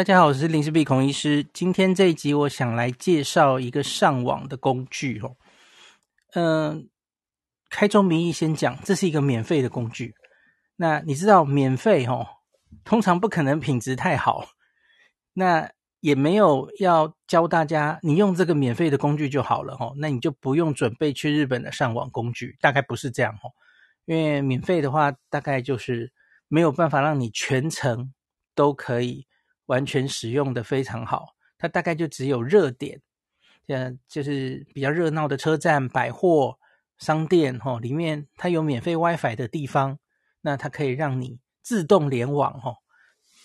大家好，我是林氏璧孔医师。今天这一集，我想来介绍一个上网的工具哦。嗯、开宗明义先讲，这是一个免费的工具。那你知道，免费哦，通常不可能品质太好。那也没有要教大家，你用这个免费的工具就好了哦。那你就不用准备去日本的上网工具，大概不是这样哦。因为免费的话，大概就是没有办法让你全程都可以。完全使用的非常好，它大概就只有热点，呃，就是比较热闹的车站、百货商店，哈，里面它有免费 WiFi 的地方，那它可以让你自动联网，哈，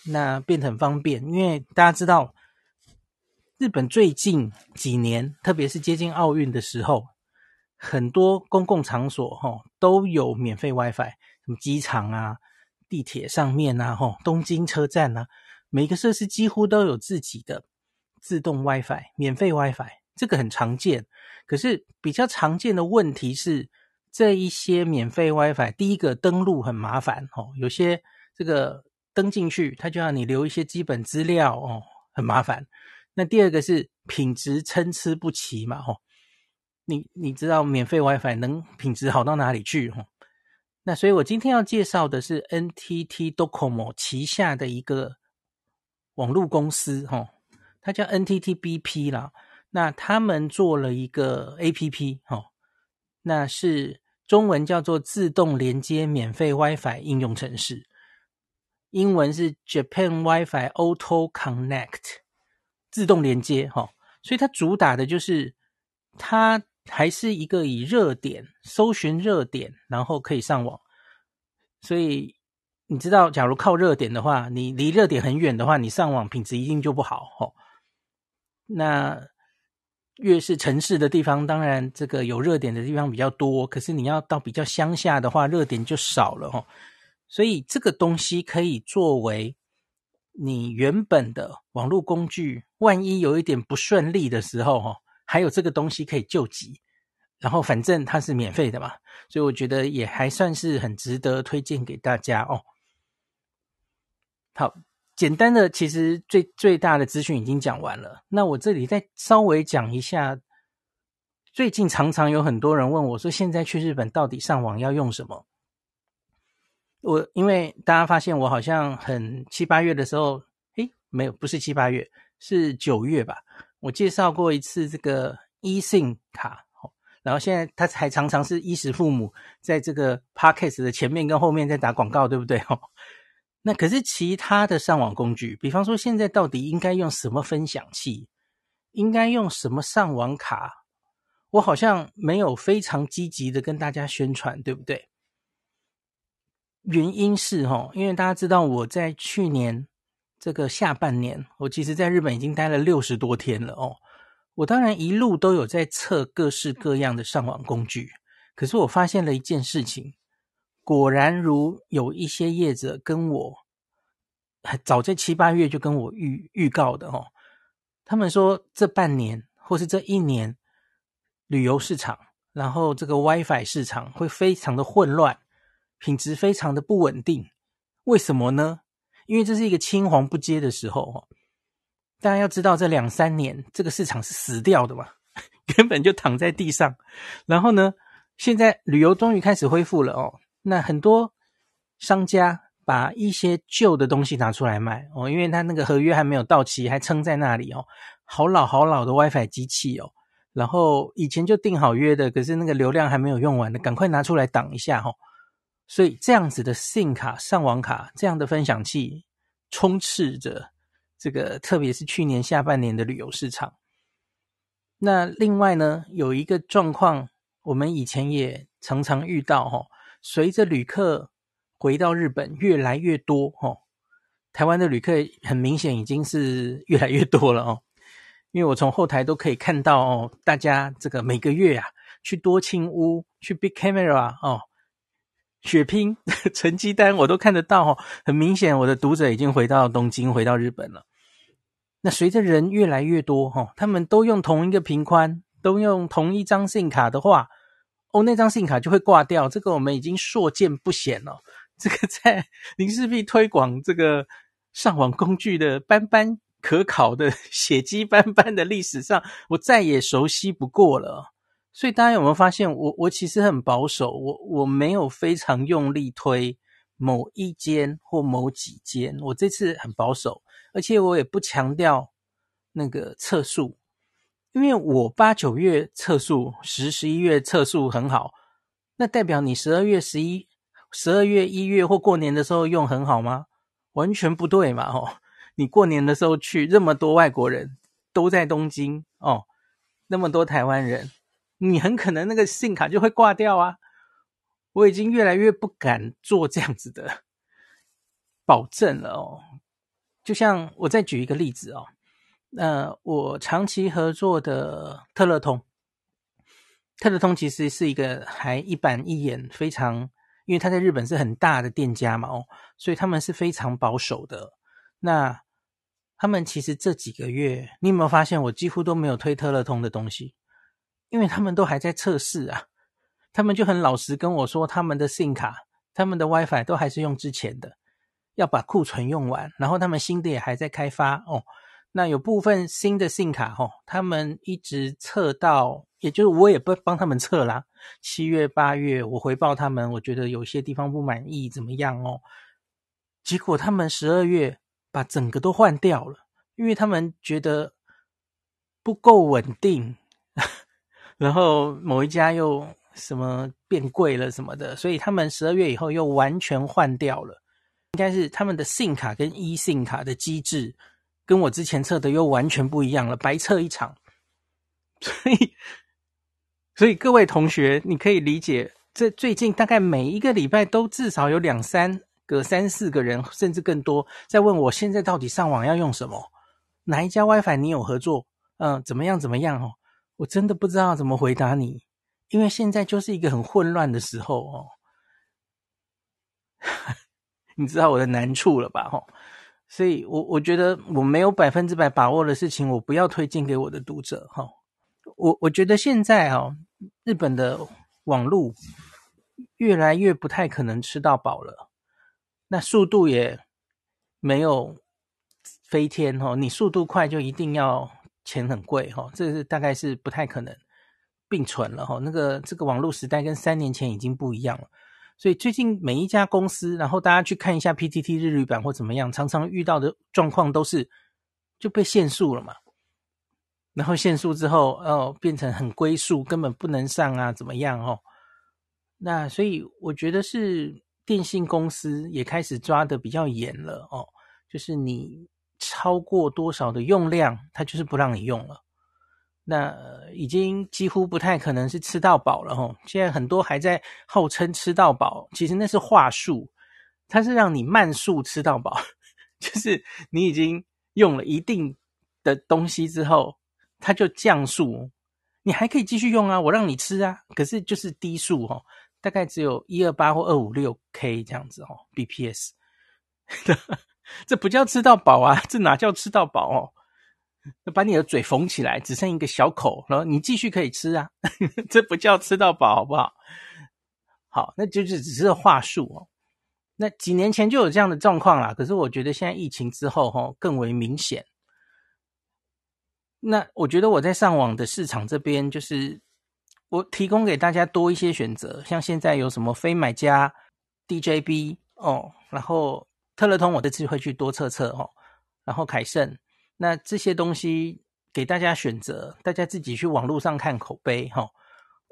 那变得很方便。因为大家知道，日本最近几年，特别是接近奥运的时候，很多公共场所，哈，都有免费 WiFi，什么机场啊、地铁上面啊，哈，东京车站啊。每个设施几乎都有自己的自动 WiFi，免费 WiFi，这个很常见。可是比较常见的问题是，这一些免费 WiFi，第一个登录很麻烦哦，有些这个登进去，它就要你留一些基本资料哦，很麻烦。那第二个是品质参差不齐嘛，哦，你你知道免费 WiFi 能品质好到哪里去？哦，那所以我今天要介绍的是 NTT Docomo 旗下的一个。网络公司，哈，它叫 NTT-BP 啦。那他们做了一个 APP，哈，那是中文叫做自动连接免费 WiFi 应用程式，英文是 Japan WiFi Auto Connect，自动连接，哈。所以它主打的就是，它还是一个以热点搜寻热点，然后可以上网，所以。你知道，假如靠热点的话，你离热点很远的话，你上网品质一定就不好哦。那越是城市的地方，当然这个有热点的地方比较多，可是你要到比较乡下的话，热点就少了哦。所以这个东西可以作为你原本的网络工具，万一有一点不顺利的时候哦，还有这个东西可以救急。然后反正它是免费的嘛，所以我觉得也还算是很值得推荐给大家哦。好，简单的，其实最最大的资讯已经讲完了。那我这里再稍微讲一下，最近常常有很多人问我说，现在去日本到底上网要用什么？我因为大家发现我好像很七八月的时候，诶，没有，不是七八月，是九月吧？我介绍过一次这个 eSIM 卡，然后现在他还常常是衣食父母在这个 Podcast 的前面跟后面在打广告，对不对？哦那可是其他的上网工具，比方说现在到底应该用什么分享器，应该用什么上网卡，我好像没有非常积极的跟大家宣传，对不对？原因是齁，因为大家知道我在去年这个下半年，我其实在日本已经待了六十多天了哦。我当然一路都有在测各式各样的上网工具，可是我发现了一件事情。果然如有一些业者跟我，早在七八月就跟我预预告的哦，他们说这半年或是这一年，旅游市场，然后这个 WiFi 市场会非常的混乱，品质非常的不稳定。为什么呢？因为这是一个青黄不接的时候哦。大家要知道，这两三年这个市场是死掉的嘛，根本就躺在地上。然后呢，现在旅游终于开始恢复了哦。那很多商家把一些旧的东西拿出来卖哦，因为他那个合约还没有到期，还撑在那里哦，好老好老的 WiFi 机器哦，然后以前就订好约的，可是那个流量还没有用完的，赶快拿出来挡一下哦。所以这样子的 SIM 卡、上网卡这样的分享器充斥着这个，特别是去年下半年的旅游市场。那另外呢，有一个状况，我们以前也常常遇到哦。随着旅客回到日本越来越多，哦，台湾的旅客很明显已经是越来越多了哦，因为我从后台都可以看到哦，大家这个每个月啊去多清屋、去 Big Camera 哦，血拼 成绩单我都看得到哦，很明显我的读者已经回到东京、回到日本了。那随着人越来越多，哈，他们都用同一个频宽，都用同一张 SIM 卡的话。哦，那张信用卡就会挂掉，这个我们已经所见不鲜了。这个在林氏璧推广这个上网工具的斑斑可考的 血迹斑斑的历史上，我再也熟悉不过了。所以大家有没有发现我，我其实很保守，我我没有非常用力推某一间或某几间，我这次很保守，而且我也不强调那个测速，因为我八九月测数，十十一月测数很好，那代表你十二月十一、十二月一月或过年的时候用很好吗？完全不对嘛！哦，你过年的时候去，那么多外国人都在东京哦，那么多台湾人。你很可能那个信卡就会挂掉啊！我已经越来越不敢做这样子的保证了哦。就像我再举一个例子哦，呃，我长期合作的特乐通，特乐通其实是一个还一板一眼，非常，因为他在日本是很大的店家嘛哦，所以他们是非常保守的。那他们其实这几个月，你有没有发现我几乎都没有推特乐通的东西？因为他们都还在测试啊，他们就很老实跟我说，他们的 SIM 卡、他们的 WiFi 都还是用之前的，要把库存用完，然后他们新的也还在开发哦。那有部分新的信卡哦，他们一直测到，也就是我也不帮他们测啦。七月、八月，我回报他们，我觉得有些地方不满意，怎么样哦？结果他们十二月把整个都换掉了，因为他们觉得不够稳定。然后某一家又什么变贵了什么的，所以他们十二月以后又完全换掉了。应该是他们的信卡跟 e 信卡的机制跟我之前测的又完全不一样了，白测一场。所以，所以各位同学，你可以理解，这最近大概每一个礼拜都至少有两三个、三四个人，甚至更多在问我现在到底上网要用什么，哪一家 WiFi 你有合作？嗯，怎么样？怎么样？哦。我真的不知道怎么回答你，因为现在就是一个很混乱的时候哦。你知道我的难处了吧？吼，所以我我觉得我没有百分之百把握的事情，我不要推荐给我的读者。哈，我我觉得现在哦，日本的网络越来越不太可能吃到饱了，那速度也没有飞天哦，你速度快就一定要。钱很贵哈，这是大概是不太可能并存了哈。那个这个网络时代跟三年前已经不一样了，所以最近每一家公司，然后大家去看一下 PTT 日语版或怎么样，常常遇到的状况都是就被限速了嘛。然后限速之后，哦，变成很龟速，根本不能上啊，怎么样哦？那所以我觉得是电信公司也开始抓的比较严了哦，就是你。超过多少的用量，它就是不让你用了。那已经几乎不太可能是吃到饱了吼。现在很多还在号称吃到饱，其实那是话术，它是让你慢速吃到饱，就是你已经用了一定的东西之后，它就降速，你还可以继续用啊，我让你吃啊，可是就是低速哦，大概只有一二八或二五六 K 这样子哦，BPS。这不叫吃到饱啊，这哪叫吃到饱哦？把你的嘴缝起来，只剩一个小口，然后你继续可以吃啊，这不叫吃到饱，好不好？好，那就是只是话术哦。那几年前就有这样的状况啦，可是我觉得现在疫情之后哈，更为明显。那我觉得我在上网的市场这边，就是我提供给大家多一些选择，像现在有什么非买家 DJB 哦，然后。特乐通，我这次会去多测测哦，然后凯盛，那这些东西给大家选择，大家自己去网络上看口碑哈。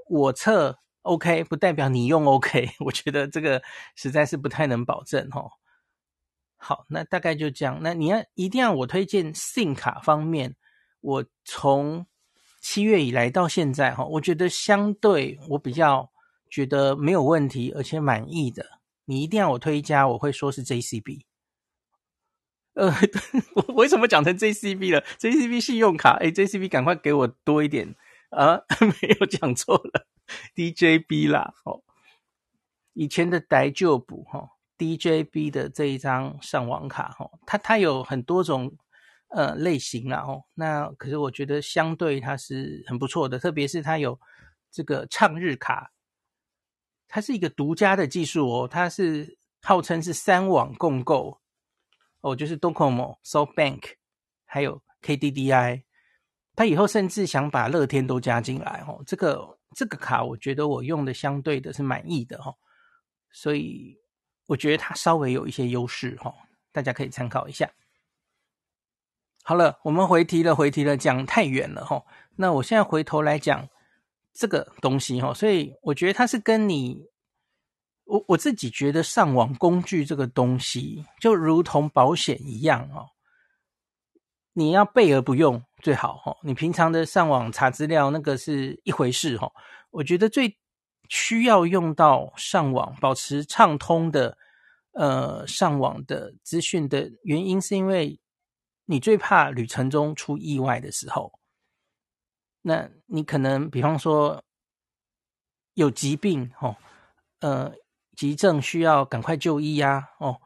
我测 OK 不代表你用 OK，我觉得这个实在是不太能保证哈。好，那大概就这样。那你要一定要我推荐 SIM 卡方面，我从七月以来到现在哈，我觉得相对我比较觉得没有问题，而且满意的。你一定要我推一家，我会说是 JCB。呃，我为什么讲成 JCB 了？JCB 信用卡，哎，JCB 赶快给我多一点啊！没有讲错了，DJB 啦。哦，以前的呆旧补哈，DJB 的这一张上网卡哈，它它有很多种呃类型啦哦。那可是我觉得相对它是很不错的，特别是它有这个畅日卡。它是一个独家的技术哦，它是号称是三网共购哦，就是 Docomo、SoftBank，还有 KDDI，他以后甚至想把乐天都加进来哦。这个这个卡，我觉得我用的相对的是满意的哦，所以我觉得它稍微有一些优势哦，大家可以参考一下。好了，我们回题了，回题了，讲太远了哈。那我现在回头来讲这个东西哈，所以我觉得它是跟你。我我自己觉得上网工具这个东西就如同保险一样哦，你要备而不用最好哦。你平常的上网查资料那个是一回事哦。我觉得最需要用到上网保持畅通的呃上网的资讯的原因，是因为你最怕旅程中出意外的时候，那你可能比方说有疾病哦，呃。急症需要赶快就医呀，哦，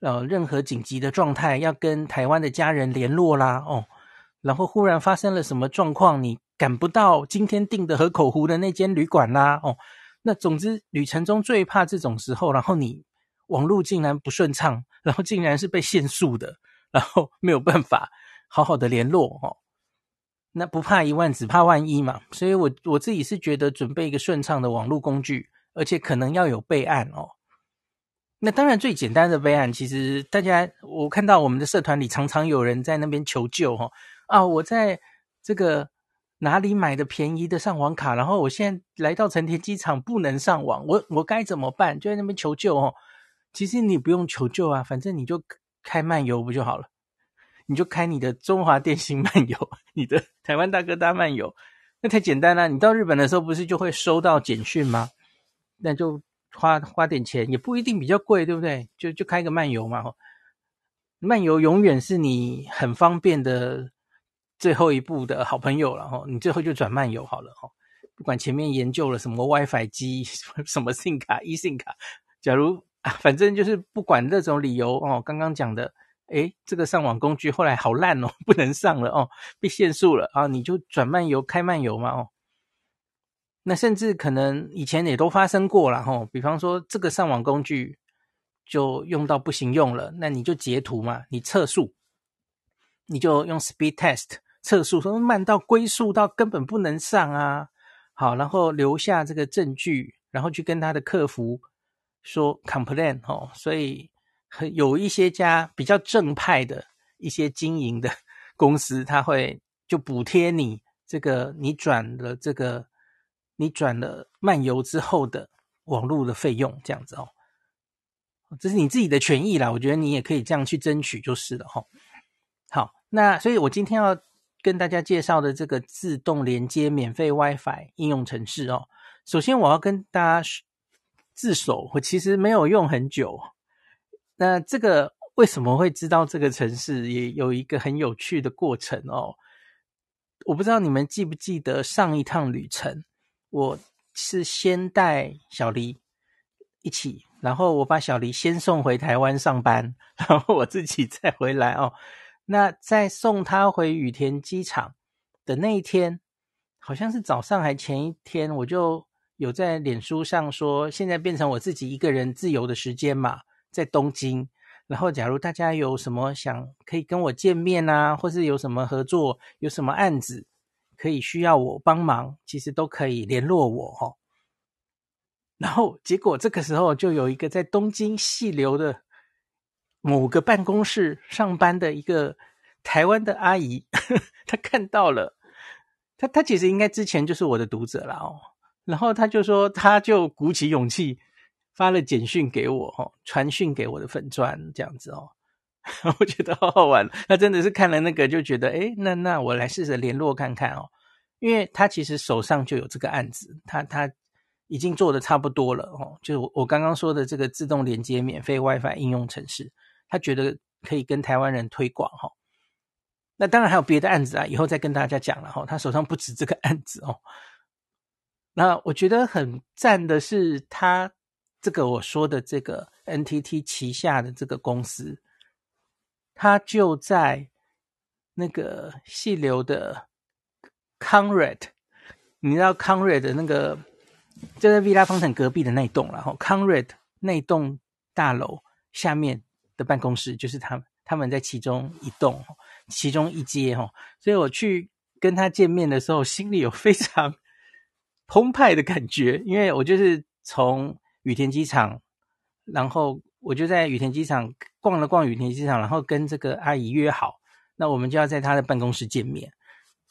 呃，任何紧急的状态要跟台湾的家人联络啦，哦，然后忽然发生了什么状况，你赶不到今天订的河口湖的那间旅馆啦，哦，那总之旅程中最怕这种时候，然后你网络竟然不顺畅，然后竟然是被限速的，然后没有办法好好的联络，哦，那不怕一万，只怕万一嘛，所以我我自己是觉得准备一个顺畅的网络工具。而且可能要有备案哦。那当然，最简单的备案，其实大家我看到我们的社团里常常有人在那边求救、哦。啊，我在这个哪里买的便宜的上网卡，然后我现在来到成田机场不能上网，我我该怎么办？就在那边求救哦。其实你不用求救啊，反正你就开漫游不就好了？你就开你的中华电信漫游，你的台湾大哥大漫游，那太简单了。你到日本的时候不是就会收到简讯吗？那就花花点钱，也不一定比较贵，对不对？就就开个漫游嘛，漫游永远是你很方便的最后一步的好朋友了哈。你最后就转漫游好了哈，不管前面研究了什么 WiFi 机、什么 SIM 卡、eSIM 卡，假如啊，反正就是不管那种理由哦，刚刚讲的，诶，这个上网工具后来好烂哦，不能上了哦，被限速了啊，你就转漫游开漫游嘛哦。那甚至可能以前也都发生过了吼，比方说这个上网工具就用到不行用了，那你就截图嘛，你测速，你就用 speed test 测速，说慢到龟速到根本不能上啊，好，然后留下这个证据，然后去跟他的客服说 complain 哦，所以有一些家比较正派的一些经营的公司，他会就补贴你这个你转了这个。你转了漫游之后的网络的费用，这样子哦，这是你自己的权益啦。我觉得你也可以这样去争取就是了哈。好，那所以我今天要跟大家介绍的这个自动连接免费 WiFi 应用程式哦，首先我要跟大家自首，我其实没有用很久。那这个为什么会知道这个城市，也有一个很有趣的过程哦。我不知道你们记不记得上一趟旅程。我是先带小黎一起，然后我把小黎先送回台湾上班，然后我自己再回来哦。那在送他回羽田机场的那一天，好像是早上还前一天，我就有在脸书上说，现在变成我自己一个人自由的时间嘛，在东京。然后假如大家有什么想可以跟我见面啊，或是有什么合作，有什么案子。可以需要我帮忙，其实都可以联络我哈。然后结果这个时候就有一个在东京细流的某个办公室上班的一个台湾的阿姨，她看到了，她她其实应该之前就是我的读者了哦。然后她就说，她就鼓起勇气发了简讯给我哈，传讯给我的粉专这样子哦。我觉得好好玩，他真的是看了那个就觉得，诶，那那我来试着联络看看哦，因为他其实手上就有这个案子，他他已经做的差不多了哦，就是我我刚刚说的这个自动连接免费 WiFi 应用程式，他觉得可以跟台湾人推广哈。那当然还有别的案子啊，以后再跟大家讲了哈。他手上不止这个案子哦。那我觉得很赞的是，他这个我说的这个 NTT 旗下的这个公司。他就在那个细流的 Conrad，你知道 Conrad 的那个就在 Villa 方城隔壁的那栋，然后 Conrad 那栋大楼下面的办公室就是他他们在其中一栋，其中一阶哈，所以我去跟他见面的时候，心里有非常澎湃的感觉，因为我就是从羽田机场，然后我就在羽田机场逛了逛羽田机场，然后跟这个阿姨约好，那我们就要在她的办公室见面，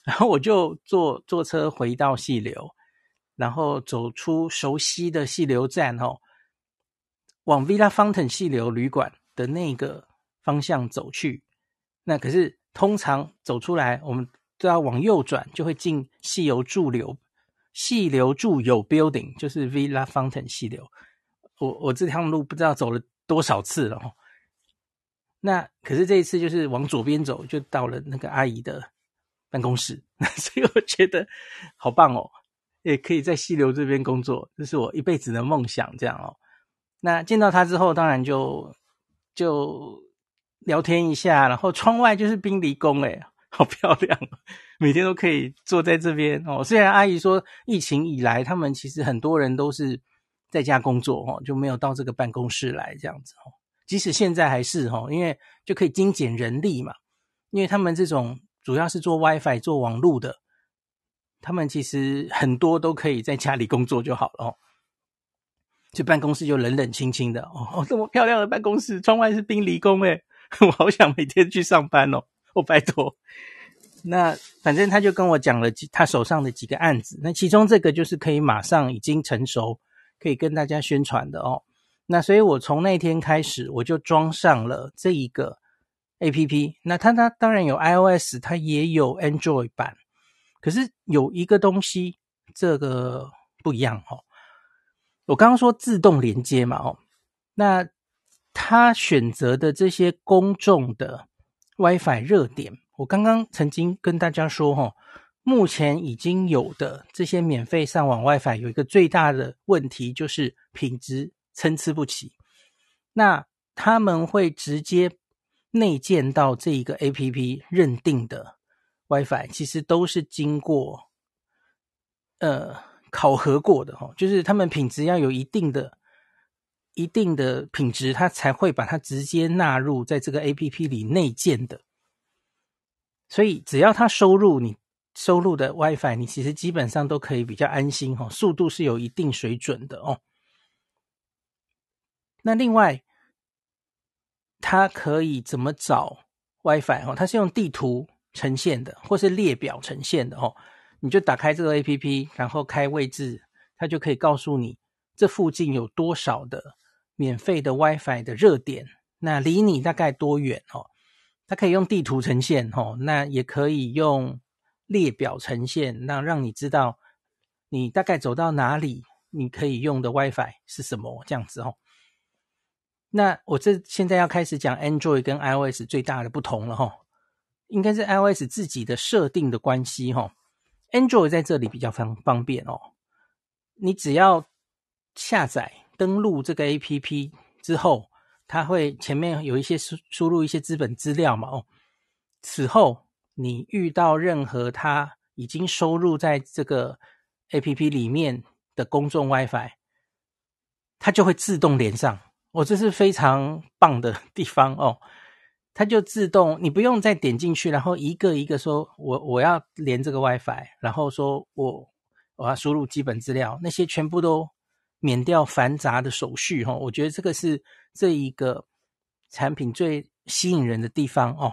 然后我就坐坐车回到细流，然后走出熟悉的细流站哦，往 Villa Fountain 细流旅馆的那个方向走去。那可是通常走出来，我们都要往右转，就会进细流住流。细流住有 building 就是 Villa Fountain 细流，我我这条路不知道走了多少次了哦。那可是这一次就是往左边走，就到了那个阿姨的办公室，所以我觉得好棒哦，也可以在溪流这边工作，这是我一辈子的梦想，这样哦。那见到他之后，当然就就聊天一下，然后窗外就是冰离宫，诶好漂亮，每天都可以坐在这边哦。虽然阿姨说疫情以来，他们其实很多人都是在家工作哦，就没有到这个办公室来这样子哦。即使现在还是哦，因为就可以精简人力嘛。因为他们这种主要是做 WiFi、做网络的，他们其实很多都可以在家里工作就好了哦。这办公室就冷冷清清的哦，这么漂亮的办公室，窗外是冰离宫诶，我好想每天去上班哦。我、哦、拜托，那反正他就跟我讲了几他手上的几个案子，那其中这个就是可以马上已经成熟，可以跟大家宣传的哦。那所以我从那天开始，我就装上了这一个 APP。那它它当然有 iOS，它也有 Android 版，可是有一个东西这个不一样哦。我刚刚说自动连接嘛哦，那他选择的这些公众的。WiFi 热点，我刚刚曾经跟大家说，哈，目前已经有的这些免费上网 WiFi 有一个最大的问题，就是品质参差不齐。那他们会直接内建到这一个 APP 认定的 WiFi，其实都是经过呃考核过的，哈，就是他们品质要有一定的。一定的品质，它才会把它直接纳入在这个 APP 里内建的。所以，只要它收入你收入的 WiFi，你其实基本上都可以比较安心哈，速度是有一定水准的哦。那另外，它可以怎么找 WiFi 哦？它是用地图呈现的，或是列表呈现的哦。你就打开这个 APP，然后开位置，它就可以告诉你这附近有多少的。免费的 WiFi 的热点，那离你大概多远哦？它可以用地图呈现哦，那也可以用列表呈现，那让你知道你大概走到哪里，你可以用的 WiFi 是什么这样子哦。那我这现在要开始讲 Android 跟 iOS 最大的不同了哈，应该是 iOS 自己的设定的关系哈。Android 在这里比较方方便哦，你只要下载。登录这个 APP 之后，它会前面有一些输输入一些资本资料嘛？哦，此后你遇到任何它已经收入在这个 APP 里面的公众 WiFi，它就会自动连上。哦，这是非常棒的 地方哦，它就自动，你不用再点进去，然后一个一个说我我要连这个 WiFi，然后说我我要输入基本资料，那些全部都。免掉繁杂的手续哈，我觉得这个是这一个产品最吸引人的地方哦。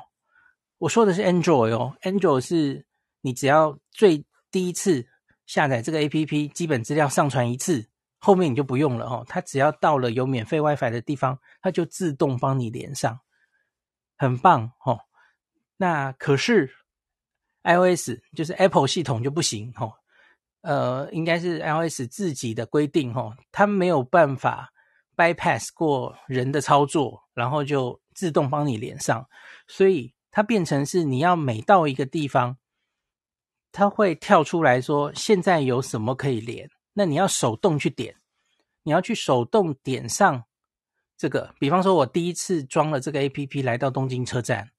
我说的是 Android 哦，Android 是你只要最第一次下载这个 APP，基本资料上传一次，后面你就不用了哦。它只要到了有免费 WiFi 的地方，它就自动帮你连上，很棒哦。那可是 iOS 就是 Apple 系统就不行哦。呃，应该是 iOS 自己的规定哦，它没有办法 bypass 过人的操作，然后就自动帮你连上，所以它变成是你要每到一个地方，它会跳出来说现在有什么可以连，那你要手动去点，你要去手动点上这个，比方说我第一次装了这个 APP 来到东京车站，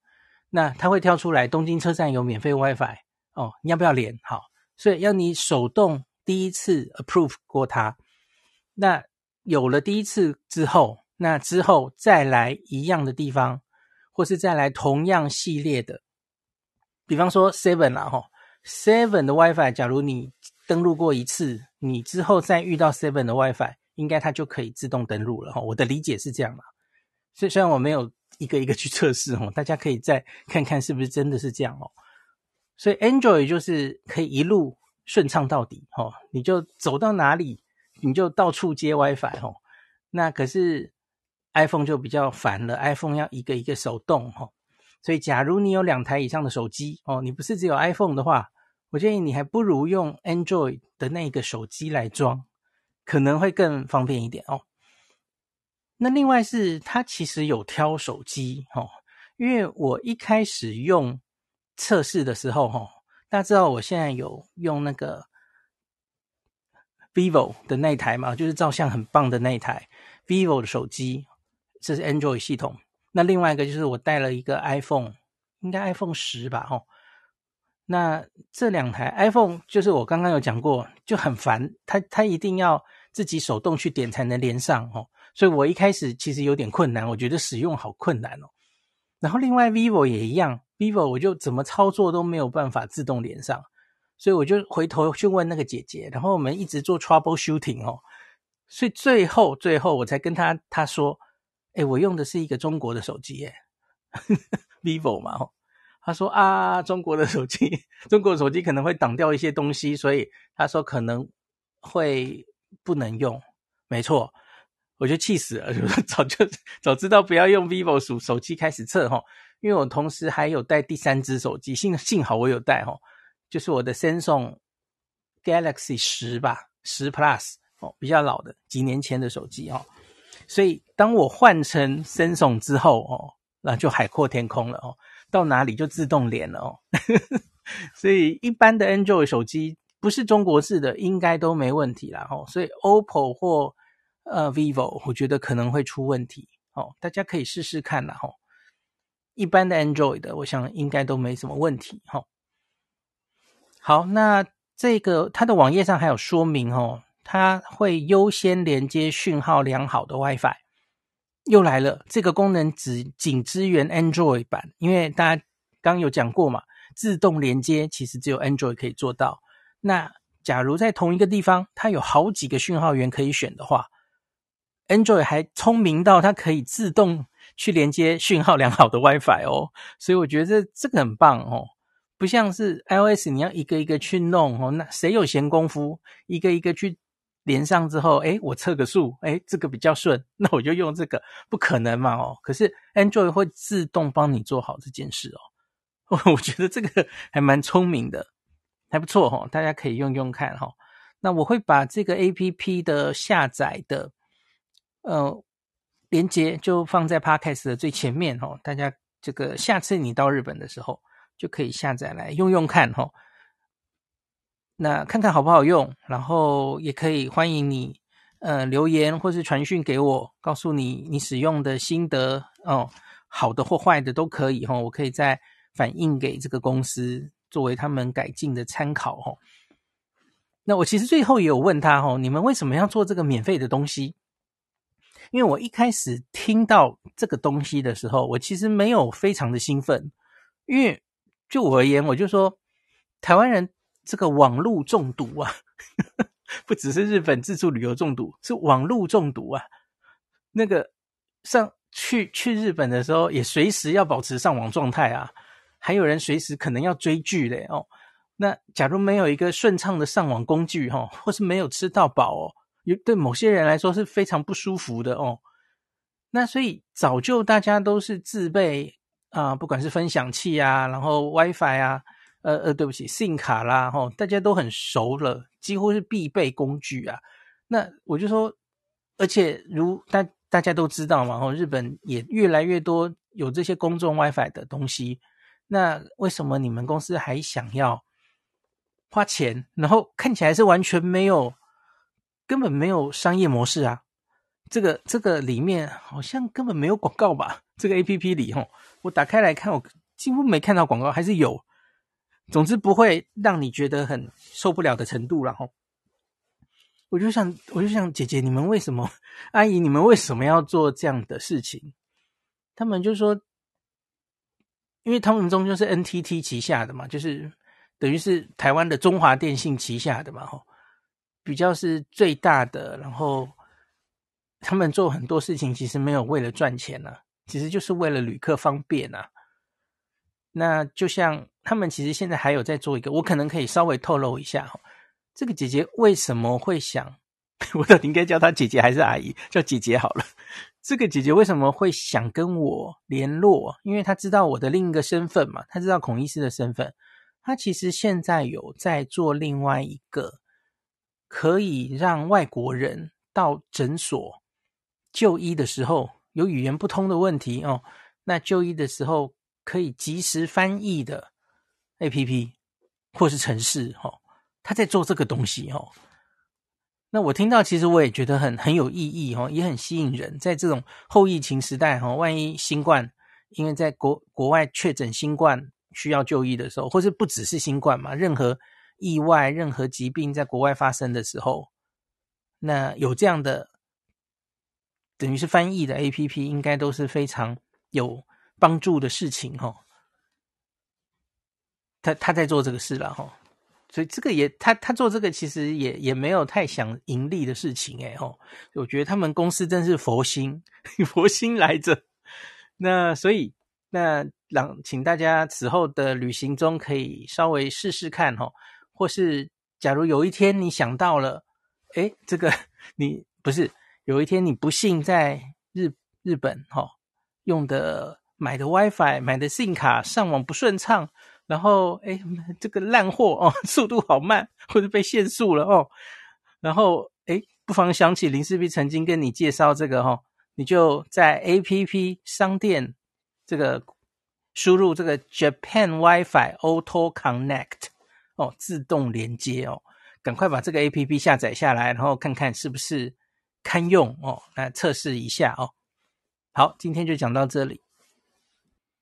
那它会跳出来东京车站有免费 WiFi 哦，你要不要连？好。所以要你手动第一次 approve 过它，那有了第一次之后，那之后再来一样的地方，或是再来同样系列的比方说 Seven 啦，哈，Seven 的 WiFi，假如你登录过一次，你之后再遇到 Seven 的 WiFi，应该它就可以自动登录了哈。我的理解是这样啦，所以虽然我没有一个一个去测试哦，大家可以再看看是不是真的是这样哦。所以 Android 就是可以一路顺畅到底哦，你就走到哪里你就到处接 WiFi 哦。那可是 iPhone 就比较烦了，iPhone 要一个一个手动哈。所以，假如你有两台以上的手机哦，你不是只有 iPhone 的话，我建议你还不如用 Android 的那个手机来装，可能会更方便一点哦。那另外是它其实有挑手机哦，因为我一开始用测试的时候哈，大家知道我现在有用那个 Vivo 的那台嘛，就是照相很棒的那台 Vivo 的手机，这是 Android 系统。那另外一个就是我带了一个 iPhone，应该 iPhone 十吧，吼。那这两台 iPhone 就是我刚刚有讲过，就很烦，它它一定要自己手动去点才能连上，吼。所以我一开始其实有点困难，我觉得使用好困难哦。然后另外 Vivo 也一样，Vivo 我就怎么操作都没有办法自动连上，所以我就回头去问那个姐姐，然后我们一直做 trouble shooting 哦，所以最后最后我才跟他他说。哎，我用的是一个中国的手机，耶，vivo 嘛，哦，他说啊，中国的手机，中国的手机可能会挡掉一些东西，所以他说可能会不能用。没错，我就气死了，早就早知道不要用 vivo 手手机开始测哈，因为我同时还有带第三只手机，幸幸好我有带哈，就是我的 Samsung Galaxy 十吧，十 Plus 哦，比较老的，几年前的手机哦。所以，当我换成 Samsung 之后哦，那就海阔天空了哦，到哪里就自动连了哦。所以，一般的 Android 手机不是中国式的，应该都没问题啦哦。所以，OPPO 或呃 Vivo，我觉得可能会出问题哦。大家可以试试看啦哦。一般的 Android 的，我想应该都没什么问题哈。好，那这个它的网页上还有说明哦。它会优先连接讯号良好的 WiFi，又来了。这个功能只仅支援 Android 版，因为大家刚有讲过嘛，自动连接其实只有 Android 可以做到。那假如在同一个地方，它有好几个讯号源可以选的话，Android 还聪明到它可以自动去连接讯号良好的 WiFi 哦。所以我觉得这这个很棒哦，不像是 iOS 你要一个一个去弄哦，那谁有闲工夫一个一个去？连上之后，诶，我测个数，诶，这个比较顺，那我就用这个，不可能嘛，哦。可是 Android 会自动帮你做好这件事哦，我觉得这个还蛮聪明的，还不错哦，大家可以用用看哈。那我会把这个 APP 的下载的呃连接就放在 Podcast 的最前面哦，大家这个下次你到日本的时候就可以下载来用用看哈。那看看好不好用，然后也可以欢迎你，呃，留言或是传讯给我，告诉你你使用的心得哦，好的或坏的都可以哈、哦，我可以再反映给这个公司作为他们改进的参考哈、哦。那我其实最后也有问他哈、哦，你们为什么要做这个免费的东西？因为我一开始听到这个东西的时候，我其实没有非常的兴奋，因为就我而言，我就说台湾人。这个网络中毒啊，不只是日本自助旅游中毒，是网络中毒啊。那个上去去日本的时候，也随时要保持上网状态啊。还有人随时可能要追剧嘞哦。那假如没有一个顺畅的上网工具哈，或是没有吃到饱哦，有对某些人来说是非常不舒服的哦。那所以早就大家都是自备啊，不管是分享器啊，然后 WiFi 啊。呃呃，对不起信卡啦，吼，大家都很熟了，几乎是必备工具啊。那我就说，而且如大大家都知道嘛，吼，日本也越来越多有这些公众 WiFi 的东西。那为什么你们公司还想要花钱？然后看起来是完全没有，根本没有商业模式啊。这个这个里面好像根本没有广告吧？这个 APP 里，吼，我打开来看，我几乎没看到广告，还是有。总之不会让你觉得很受不了的程度，然后我就想，我就想，姐姐你们为什么，阿姨你们为什么要做这样的事情？他们就说，因为他们终究是 NTT 旗下的嘛，就是等于是台湾的中华电信旗下的嘛，吼，比较是最大的。然后他们做很多事情，其实没有为了赚钱呐、啊，其实就是为了旅客方便呐、啊。那就像他们其实现在还有在做一个，我可能可以稍微透露一下，这个姐姐为什么会想，我到底应该叫她姐姐还是阿姨？叫姐姐好了。这个姐姐为什么会想跟我联络？因为她知道我的另一个身份嘛，她知道孔医师的身份。她其实现在有在做另外一个，可以让外国人到诊所就医的时候有语言不通的问题哦，那就医的时候可以及时翻译的 APP 或是城市哦，他在做这个东西哦。那我听到，其实我也觉得很很有意义哦，也很吸引人。在这种后疫情时代哈，万一新冠，因为在国国外确诊新冠需要就医的时候，或是不只是新冠嘛，任何意外、任何疾病在国外发生的时候，那有这样的等于是翻译的 APP，应该都是非常有帮助的事情哈。他他在做这个事了哈。所以这个也，他他做这个其实也也没有太想盈利的事情诶吼，我觉得他们公司真是佛心，佛心来着。那所以那让请大家此后的旅行中可以稍微试试看吼，或是假如有一天你想到了，诶，这个你不是有一天你不幸在日日本哈用的买的 WiFi 买的 SIM 卡上网不顺畅。然后，哎，这个烂货哦，速度好慢，或者被限速了哦。然后，哎，不妨想起林氏璧曾经跟你介绍这个哈、哦，你就在 APP 商店这个输入这个 Japan WiFi Auto Connect 哦，自动连接哦，赶快把这个 APP 下载下来，然后看看是不是堪用哦，来测试一下哦。好，今天就讲到这里。